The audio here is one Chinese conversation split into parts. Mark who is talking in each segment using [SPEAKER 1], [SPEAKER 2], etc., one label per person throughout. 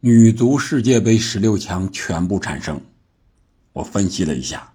[SPEAKER 1] 女足世界杯十六强全部产生，我分析了一下，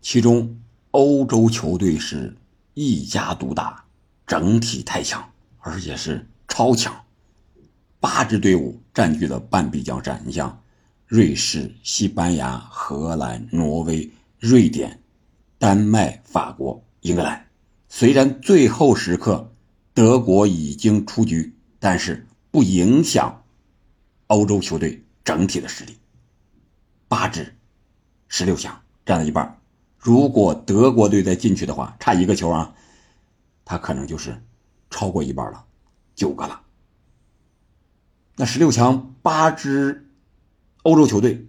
[SPEAKER 1] 其中欧洲球队是一家独大，整体太强，而且是超强，八支队伍占据了半壁江山。你像瑞士、西班牙、荷兰、挪威、瑞典、丹麦、法国、英格兰，虽然最后时刻德国已经出局，但是不影响。欧洲球队整体的实力，八支十六强占了一半。如果德国队再进去的话，差一个球啊，他可能就是超过一半了，九个了。那十六强八支欧洲球队，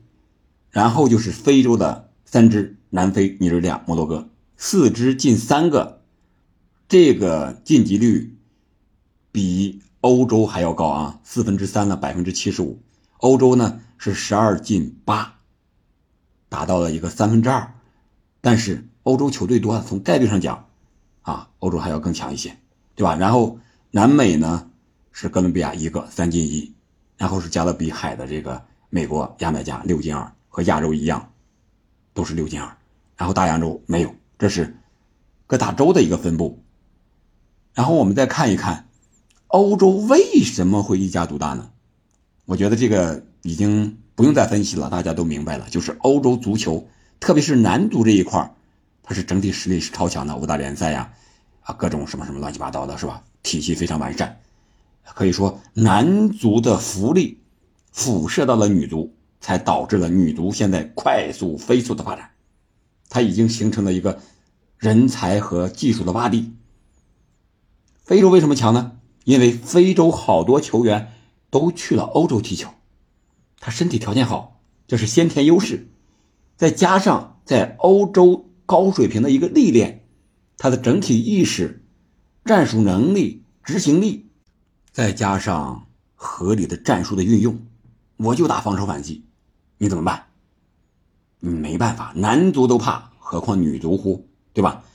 [SPEAKER 1] 然后就是非洲的三支：南非、尼日利亚、摩洛哥，四支进三个，这个晋级率比。欧洲还要高啊，四分之三了，百分之七十五。欧洲呢是十二进八，达到了一个三分之二。但是欧洲球队多，从概率上讲，啊，欧洲还要更强一些，对吧？然后南美呢是哥伦比亚一个三进一，然后是加勒比海的这个美国牙买加六进二，和亚洲一样，都是六进二。然后大洋洲没有，这是各大洲的一个分布。然后我们再看一看。欧洲为什么会一家独大呢？我觉得这个已经不用再分析了，大家都明白了。就是欧洲足球，特别是男足这一块它是整体实力是超强的，五大联赛呀，啊，各种什么什么乱七八糟的，是吧？体系非常完善，可以说男足的福利辐射到了女足，才导致了女足现在快速飞速的发展。它已经形成了一个人才和技术的洼地。非洲为什么强呢？因为非洲好多球员都去了欧洲踢球，他身体条件好，这是先天优势，再加上在欧洲高水平的一个历练，他的整体意识、战术能力、执行力，再加上合理的战术的运用，我就打防守反击，你怎么办？你没办法，男足都怕，何况女足乎？对吧？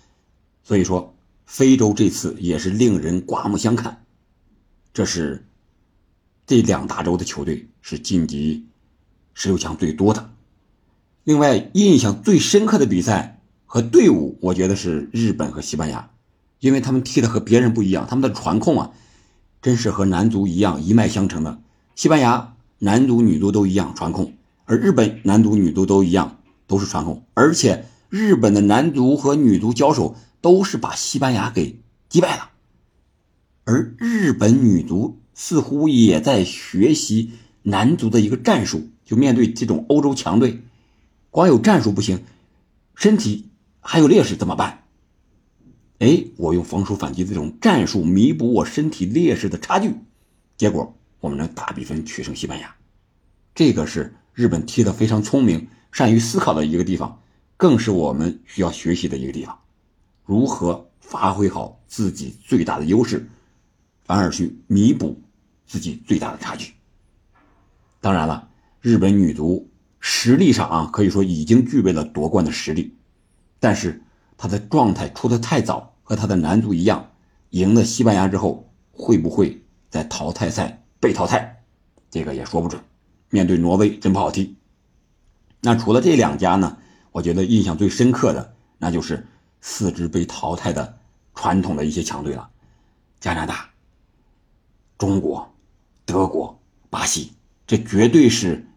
[SPEAKER 1] 所以说，非洲这次也是令人刮目相看。这是这两大洲的球队是晋级十六强最多的。另外，印象最深刻的比赛和队伍，我觉得是日本和西班牙，因为他们踢的和别人不一样，他们的传控啊，真是和男足一样一脉相承的。西班牙男足、女足都一样传控，而日本男足、女足都一样都是传控，而且日本的男足和女足交手都是把西班牙给击败了。而日本女足似乎也在学习男足的一个战术，就面对这种欧洲强队，光有战术不行，身体还有劣势怎么办？哎，我用防守反击这种战术弥补我身体劣势的差距，结果我们能大比分取胜西班牙，这个是日本踢得非常聪明、善于思考的一个地方，更是我们需要学习的一个地方，如何发挥好自己最大的优势。反而去弥补自己最大的差距。当然了，日本女足实力上啊，可以说已经具备了夺冠的实力，但是她的状态出的太早，和她的男足一样，赢了西班牙之后，会不会在淘汰赛被淘汰，这个也说不准。面对挪威真不好踢。那除了这两家呢，我觉得印象最深刻的，那就是四支被淘汰的传统的一些强队了，加拿大。中国、德国、巴西，这绝对是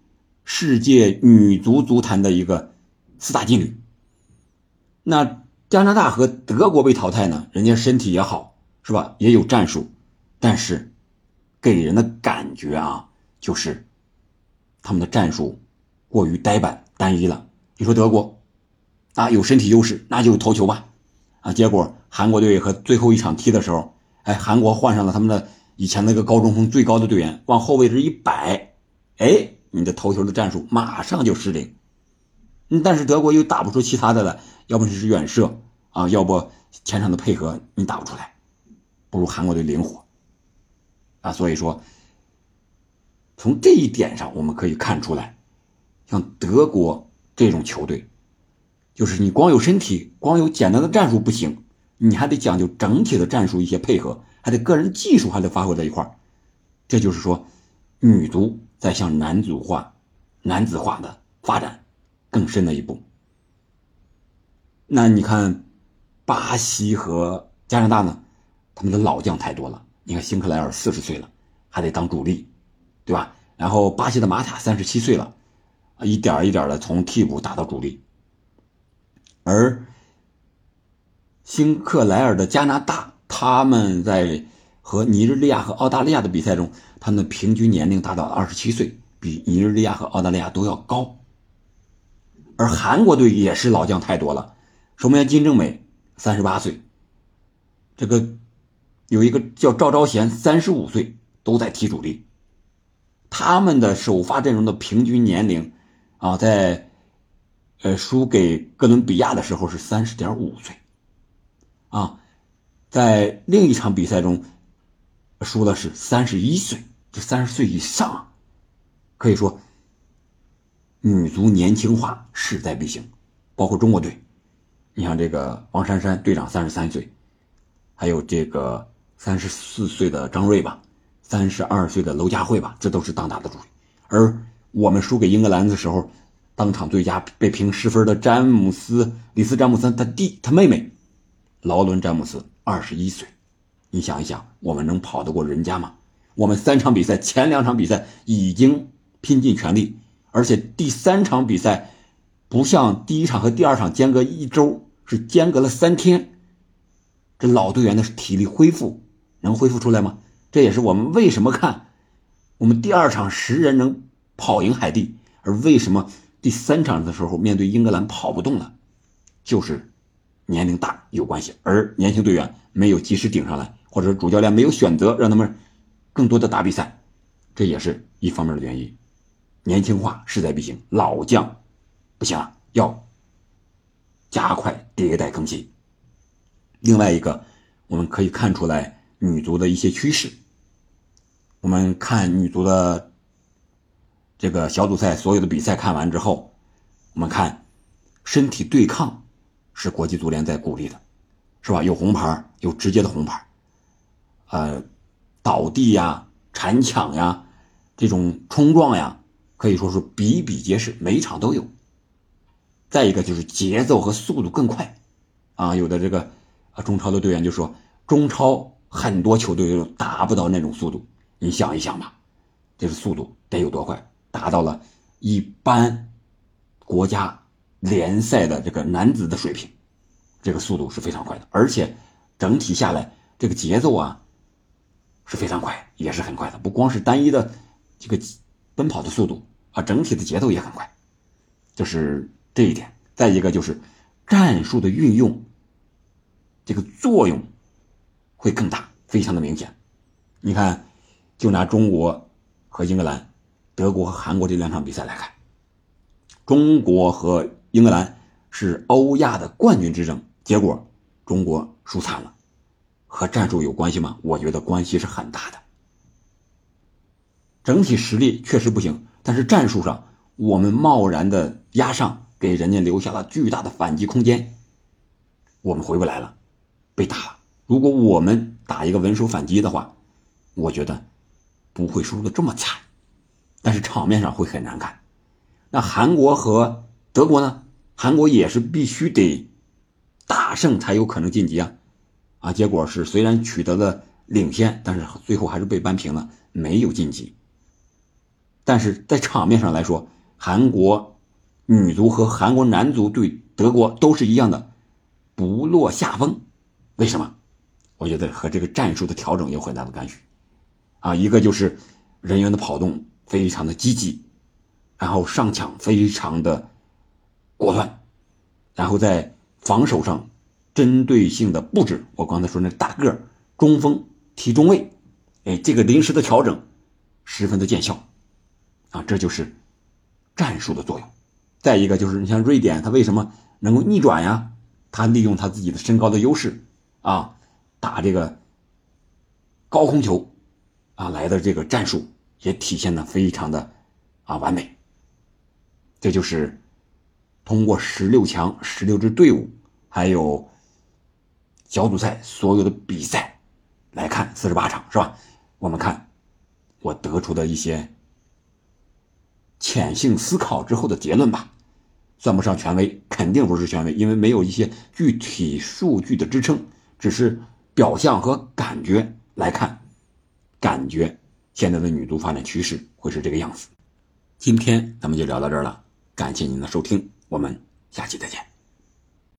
[SPEAKER 1] 世界女足足坛的一个四大劲旅。那加拿大和德国被淘汰呢？人家身体也好，是吧？也有战术，但是给人的感觉啊，就是他们的战术过于呆板单一了。你说德国啊，有身体优势，那就投球吧，啊，结果韩国队和最后一场踢的时候，哎，韩国换上了他们的。以前那个高中锋最高的队员往后位置一摆，哎，你的头球的战术马上就失灵。但是德国又打不出其他的了，要不就是远射啊，要不前场的配合你打不出来，不如韩国队灵活啊。所以说，从这一点上我们可以看出来，像德国这种球队，就是你光有身体，光有简单的战术不行，你还得讲究整体的战术一些配合。还得个人技术还得发挥在一块儿，这就是说，女足在向男足化、男子化的发展更深的一步。那你看，巴西和加拿大呢，他们的老将太多了。你看，辛克莱尔四十岁了，还得当主力，对吧？然后巴西的马塔三十七岁了，一点一点的从替补打到主力。而辛克莱尔的加拿大，他们在和尼日利亚和澳大利亚的比赛中，他们的平均年龄达到二十七岁，比尼日利亚和澳大利亚都要高。而韩国队也是老将太多了。守门员金正美三十八岁，这个有一个叫赵昭贤三十五岁，都在踢主力。他们的首发阵容的平均年龄啊，在呃输给哥伦比亚的时候是三十点五岁，啊，在另一场比赛中输的是三十一岁，就三十岁以上，可以说女足年轻化势在必行，包括中国队。你像这个王珊珊队长三十三岁，还有这个三十四岁的张睿吧，三十二岁的娄佳慧吧，这都是当打的主力。而我们输给英格兰的时候，当场最佳被评十分的詹姆斯里斯詹姆斯他弟他妹妹劳伦詹姆斯二十一岁，你想一想，我们能跑得过人家吗？我们三场比赛前两场比赛已经拼尽全力，而且第三场比赛不像第一场和第二场间隔一周。是间隔了三天，这老队员的体力恢复能恢复出来吗？这也是我们为什么看我们第二场十人能跑赢海地，而为什么第三场的时候面对英格兰跑不动了，就是年龄大有关系，而年轻队员没有及时顶上来，或者主教练没有选择让他们更多的打比赛，这也是一方面的原因。年轻化势在必行，老将不行了，要。加快迭代更新。另外一个，我们可以看出来女足的一些趋势。我们看女足的这个小组赛所有的比赛看完之后，我们看身体对抗是国际足联在鼓励的，是吧？有红牌，有直接的红牌，呃，倒地呀、铲抢呀、这种冲撞呀，可以说是比比皆是，每一场都有。再一个就是节奏和速度更快，啊，有的这个啊中超的队员就说，中超很多球队都达不到那种速度。你想一想吧，这个速度得有多快？达到了一般国家联赛的这个男子的水平，这个速度是非常快的。而且整体下来，这个节奏啊是非常快，也是很快的。不光是单一的这个奔跑的速度啊，整体的节奏也很快，就是。这一点，再一个就是战术的运用，这个作用会更大，非常的明显。你看，就拿中国和英格兰、德国和韩国这两场比赛来看，中国和英格兰是欧亚的冠军之争，结果中国输惨了，和战术有关系吗？我觉得关系是很大的。整体实力确实不行，但是战术上我们贸然的压上。给人家留下了巨大的反击空间，我们回不来了，被打了。如果我们打一个稳守反击的话，我觉得不会输的这么惨，但是场面上会很难看。那韩国和德国呢？韩国也是必须得大胜才有可能晋级啊！啊，结果是虽然取得了领先，但是最后还是被扳平了，没有晋级。但是在场面上来说，韩国。女足和韩国男足对德国都是一样的，不落下风。为什么？我觉得和这个战术的调整有很大的干系。啊，一个就是人员的跑动非常的积极，然后上抢非常的果断，然后在防守上针对性的布置。我刚才说那大个中锋踢中卫，哎，这个临时的调整十分的见效。啊，这就是战术的作用。再一个就是，你像瑞典，他为什么能够逆转呀？他利用他自己的身高的优势，啊，打这个高空球，啊来的这个战术也体现的非常的啊完美。这就是通过十六强、十六支队伍，还有小组赛所有的比赛来看，四十八场是吧？我们看我得出的一些潜性思考之后的结论吧，算不上权威，肯定不是权威，因为没有一些具体数据的支撑，只是表象和感觉来看，感觉现在的女足发展趋势会是这个样子。今天咱们就聊到这儿了，感谢您的收听，我们下期再见。